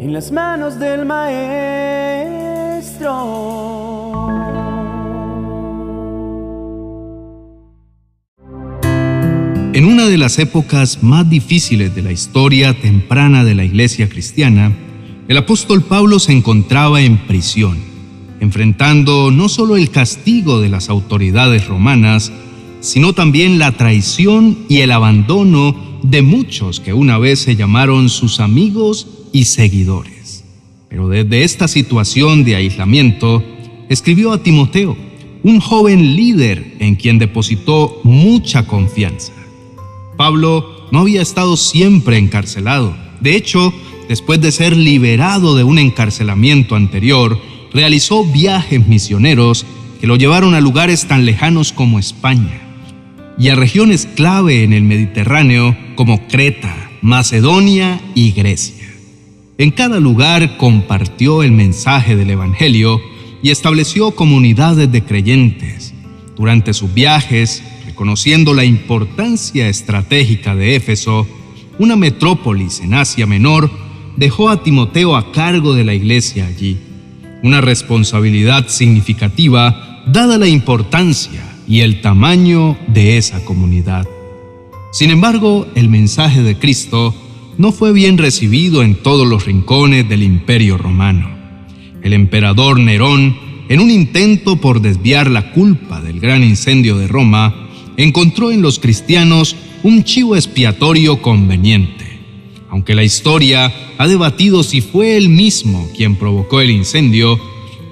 en las manos del Maestro. En una de las épocas más difíciles de la historia temprana de la iglesia cristiana, el apóstol Pablo se encontraba en prisión, enfrentando no solo el castigo de las autoridades romanas, sino también la traición y el abandono de muchos que una vez se llamaron sus amigos y seguidores. Pero desde esta situación de aislamiento, escribió a Timoteo, un joven líder en quien depositó mucha confianza. Pablo no había estado siempre encarcelado. De hecho, después de ser liberado de un encarcelamiento anterior, realizó viajes misioneros que lo llevaron a lugares tan lejanos como España y a regiones clave en el Mediterráneo como Creta, Macedonia y Grecia. En cada lugar compartió el mensaje del Evangelio y estableció comunidades de creyentes. Durante sus viajes, reconociendo la importancia estratégica de Éfeso, una metrópolis en Asia Menor, dejó a Timoteo a cargo de la iglesia allí. Una responsabilidad significativa dada la importancia y el tamaño de esa comunidad. Sin embargo, el mensaje de Cristo no fue bien recibido en todos los rincones del imperio romano. El emperador Nerón, en un intento por desviar la culpa del gran incendio de Roma, encontró en los cristianos un chivo expiatorio conveniente. Aunque la historia ha debatido si fue él mismo quien provocó el incendio,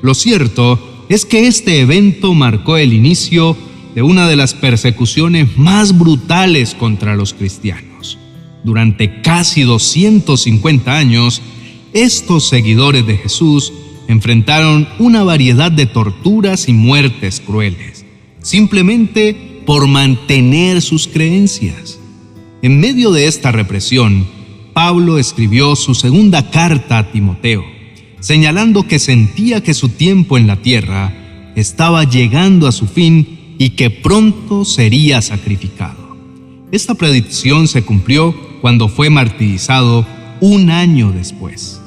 lo cierto es que este evento marcó el inicio de una de las persecuciones más brutales contra los cristianos. Durante casi 250 años, estos seguidores de Jesús enfrentaron una variedad de torturas y muertes crueles, simplemente por mantener sus creencias. En medio de esta represión, Pablo escribió su segunda carta a Timoteo, señalando que sentía que su tiempo en la tierra estaba llegando a su fin y que pronto sería sacrificado. Esta predicción se cumplió cuando fue martirizado un año después.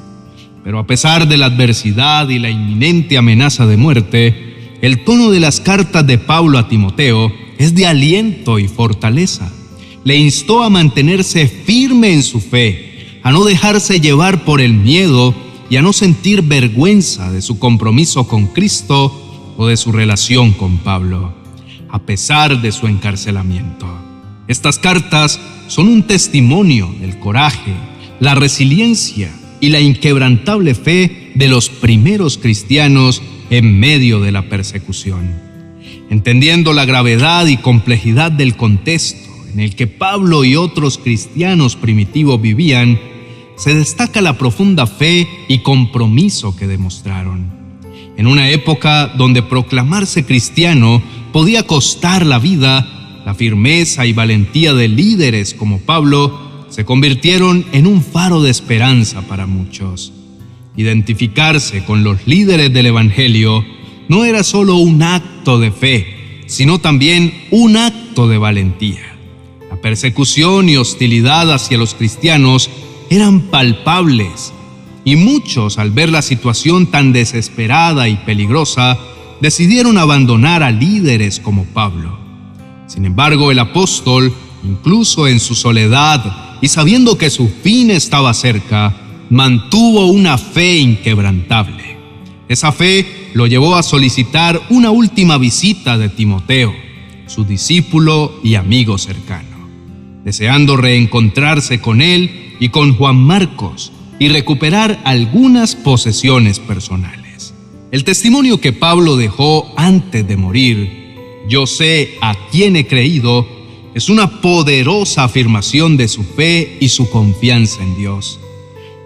Pero a pesar de la adversidad y la inminente amenaza de muerte, el tono de las cartas de Pablo a Timoteo es de aliento y fortaleza. Le instó a mantenerse firme en su fe, a no dejarse llevar por el miedo y a no sentir vergüenza de su compromiso con Cristo o de su relación con Pablo, a pesar de su encarcelamiento. Estas cartas son un testimonio del coraje, la resiliencia y la inquebrantable fe de los primeros cristianos en medio de la persecución. Entendiendo la gravedad y complejidad del contexto en el que Pablo y otros cristianos primitivos vivían, se destaca la profunda fe y compromiso que demostraron. En una época donde proclamarse cristiano podía costar la vida, la firmeza y valentía de líderes como Pablo se convirtieron en un faro de esperanza para muchos. Identificarse con los líderes del Evangelio no era solo un acto de fe, sino también un acto de valentía. La persecución y hostilidad hacia los cristianos eran palpables y muchos al ver la situación tan desesperada y peligrosa decidieron abandonar a líderes como Pablo. Sin embargo, el apóstol, incluso en su soledad y sabiendo que su fin estaba cerca, mantuvo una fe inquebrantable. Esa fe lo llevó a solicitar una última visita de Timoteo, su discípulo y amigo cercano, deseando reencontrarse con él y con Juan Marcos y recuperar algunas posesiones personales. El testimonio que Pablo dejó antes de morir yo sé a quién he creído, es una poderosa afirmación de su fe y su confianza en Dios.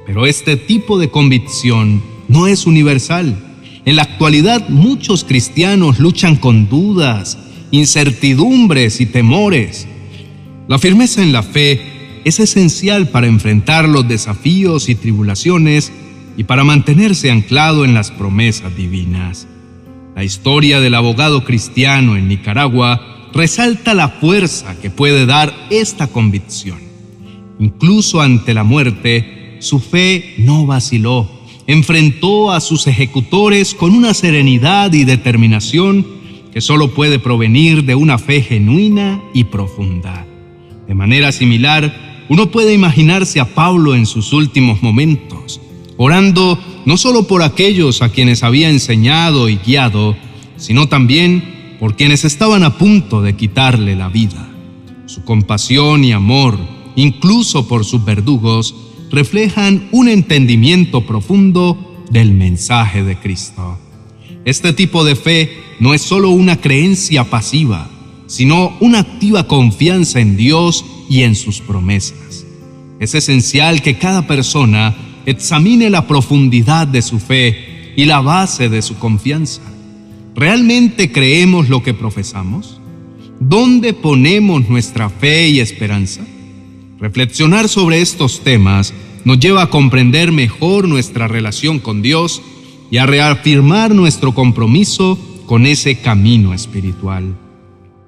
Pero este tipo de convicción no es universal. En la actualidad muchos cristianos luchan con dudas, incertidumbres y temores. La firmeza en la fe es esencial para enfrentar los desafíos y tribulaciones y para mantenerse anclado en las promesas divinas. La historia del abogado cristiano en Nicaragua resalta la fuerza que puede dar esta convicción. Incluso ante la muerte, su fe no vaciló. Enfrentó a sus ejecutores con una serenidad y determinación que solo puede provenir de una fe genuina y profunda. De manera similar, uno puede imaginarse a Pablo en sus últimos momentos, orando no solo por aquellos a quienes había enseñado y guiado, sino también por quienes estaban a punto de quitarle la vida. Su compasión y amor, incluso por sus verdugos, reflejan un entendimiento profundo del mensaje de Cristo. Este tipo de fe no es solo una creencia pasiva, sino una activa confianza en Dios y en sus promesas. Es esencial que cada persona examine la profundidad de su fe y la base de su confianza. ¿Realmente creemos lo que profesamos? ¿Dónde ponemos nuestra fe y esperanza? Reflexionar sobre estos temas nos lleva a comprender mejor nuestra relación con Dios y a reafirmar nuestro compromiso con ese camino espiritual.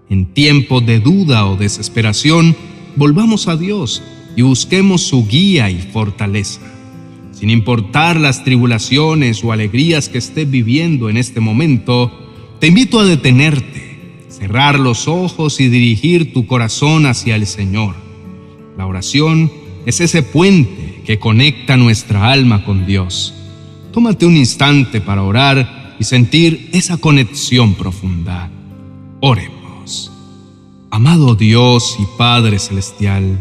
En tiempos de duda o desesperación, volvamos a Dios y busquemos su guía y fortaleza. Sin importar las tribulaciones o alegrías que estés viviendo en este momento, te invito a detenerte, cerrar los ojos y dirigir tu corazón hacia el Señor. La oración es ese puente que conecta nuestra alma con Dios. Tómate un instante para orar y sentir esa conexión profunda. Oremos. Amado Dios y Padre Celestial,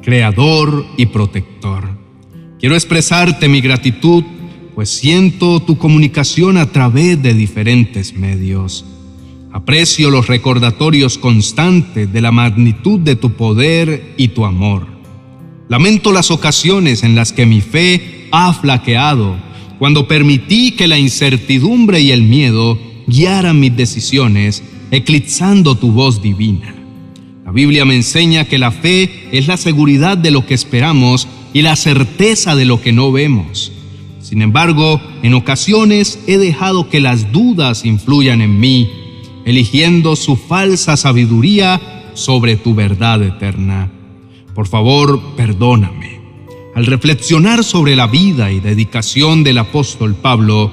Creador y Protector, Quiero expresarte mi gratitud, pues siento tu comunicación a través de diferentes medios. Aprecio los recordatorios constantes de la magnitud de tu poder y tu amor. Lamento las ocasiones en las que mi fe ha flaqueado, cuando permití que la incertidumbre y el miedo guiaran mis decisiones, eclipsando tu voz divina. La Biblia me enseña que la fe es la seguridad de lo que esperamos y la certeza de lo que no vemos. Sin embargo, en ocasiones he dejado que las dudas influyan en mí, eligiendo su falsa sabiduría sobre tu verdad eterna. Por favor, perdóname. Al reflexionar sobre la vida y dedicación del apóstol Pablo,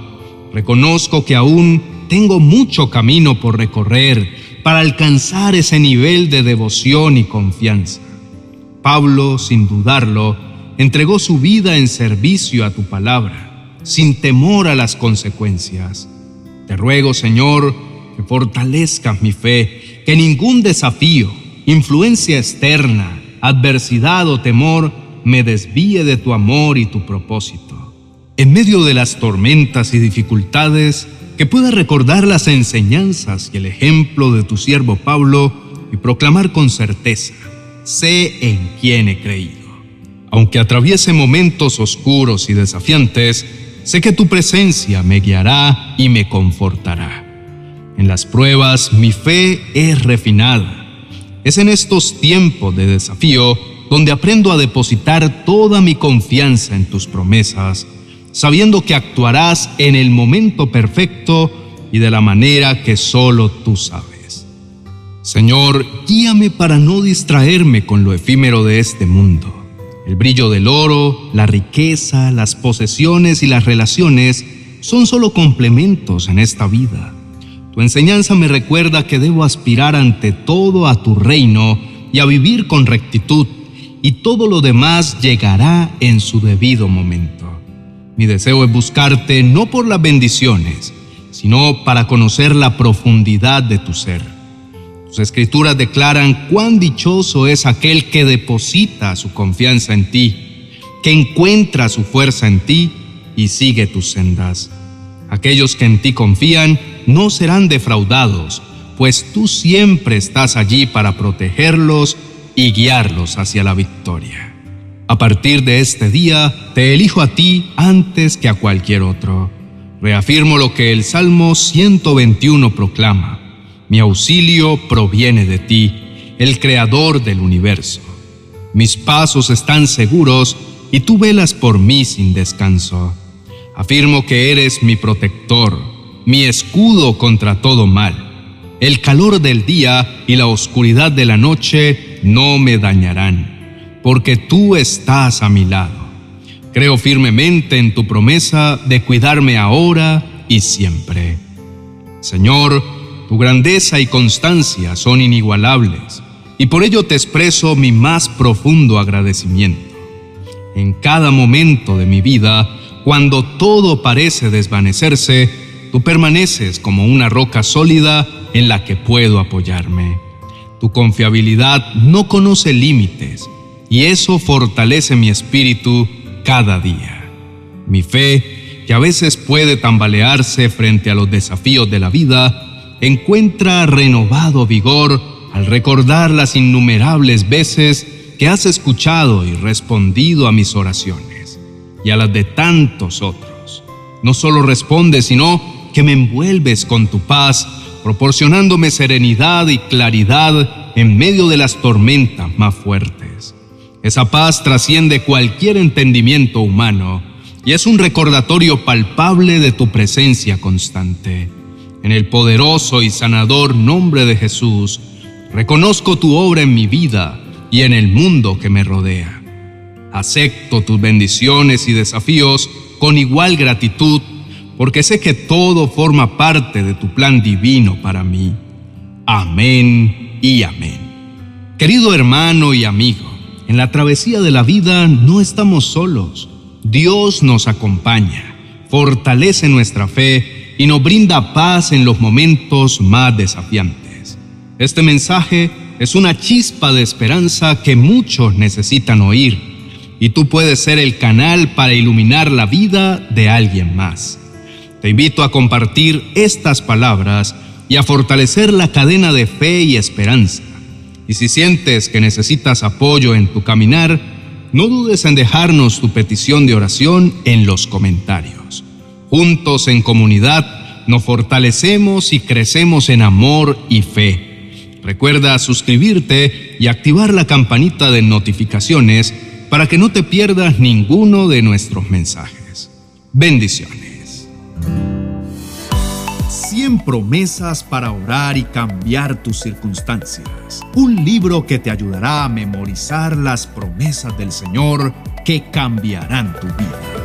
reconozco que aún tengo mucho camino por recorrer para alcanzar ese nivel de devoción y confianza. Pablo, sin dudarlo, entregó su vida en servicio a tu palabra, sin temor a las consecuencias. Te ruego, Señor, que fortalezcas mi fe, que ningún desafío, influencia externa, adversidad o temor me desvíe de tu amor y tu propósito. En medio de las tormentas y dificultades, que pueda recordar las enseñanzas y el ejemplo de tu siervo Pablo y proclamar con certeza, sé en quién he creído. Aunque atraviese momentos oscuros y desafiantes, sé que tu presencia me guiará y me confortará. En las pruebas mi fe es refinada. Es en estos tiempos de desafío donde aprendo a depositar toda mi confianza en tus promesas, sabiendo que actuarás en el momento perfecto y de la manera que solo tú sabes. Señor, guíame para no distraerme con lo efímero de este mundo el brillo del oro, la riqueza, las posesiones y las relaciones son solo complementos en esta vida. Tu enseñanza me recuerda que debo aspirar ante todo a tu reino y a vivir con rectitud, y todo lo demás llegará en su debido momento. Mi deseo es buscarte no por las bendiciones, sino para conocer la profundidad de tu ser sus escrituras declaran cuán dichoso es aquel que deposita su confianza en ti, que encuentra su fuerza en ti y sigue tus sendas. Aquellos que en ti confían no serán defraudados, pues tú siempre estás allí para protegerlos y guiarlos hacia la victoria. A partir de este día, te elijo a ti antes que a cualquier otro. Reafirmo lo que el Salmo 121 proclama mi auxilio proviene de ti, el creador del universo. Mis pasos están seguros y tú velas por mí sin descanso. Afirmo que eres mi protector, mi escudo contra todo mal. El calor del día y la oscuridad de la noche no me dañarán, porque tú estás a mi lado. Creo firmemente en tu promesa de cuidarme ahora y siempre. Señor, tu grandeza y constancia son inigualables y por ello te expreso mi más profundo agradecimiento. En cada momento de mi vida, cuando todo parece desvanecerse, tú permaneces como una roca sólida en la que puedo apoyarme. Tu confiabilidad no conoce límites y eso fortalece mi espíritu cada día. Mi fe, que a veces puede tambalearse frente a los desafíos de la vida, encuentra renovado vigor al recordar las innumerables veces que has escuchado y respondido a mis oraciones y a las de tantos otros. No solo respondes, sino que me envuelves con tu paz, proporcionándome serenidad y claridad en medio de las tormentas más fuertes. Esa paz trasciende cualquier entendimiento humano y es un recordatorio palpable de tu presencia constante. En el poderoso y sanador nombre de Jesús, reconozco tu obra en mi vida y en el mundo que me rodea. Acepto tus bendiciones y desafíos con igual gratitud porque sé que todo forma parte de tu plan divino para mí. Amén y amén. Querido hermano y amigo, en la travesía de la vida no estamos solos. Dios nos acompaña, fortalece nuestra fe y nos brinda paz en los momentos más desafiantes. Este mensaje es una chispa de esperanza que muchos necesitan oír y tú puedes ser el canal para iluminar la vida de alguien más. Te invito a compartir estas palabras y a fortalecer la cadena de fe y esperanza y si sientes que necesitas apoyo en tu caminar, no dudes en dejarnos tu petición de oración en los comentarios. Juntos en comunidad nos fortalecemos y crecemos en amor y fe. Recuerda suscribirte y activar la campanita de notificaciones para que no te pierdas ninguno de nuestros mensajes. Bendiciones. 100 promesas para orar y cambiar tus circunstancias. Un libro que te ayudará a memorizar las promesas del Señor que cambiarán tu vida.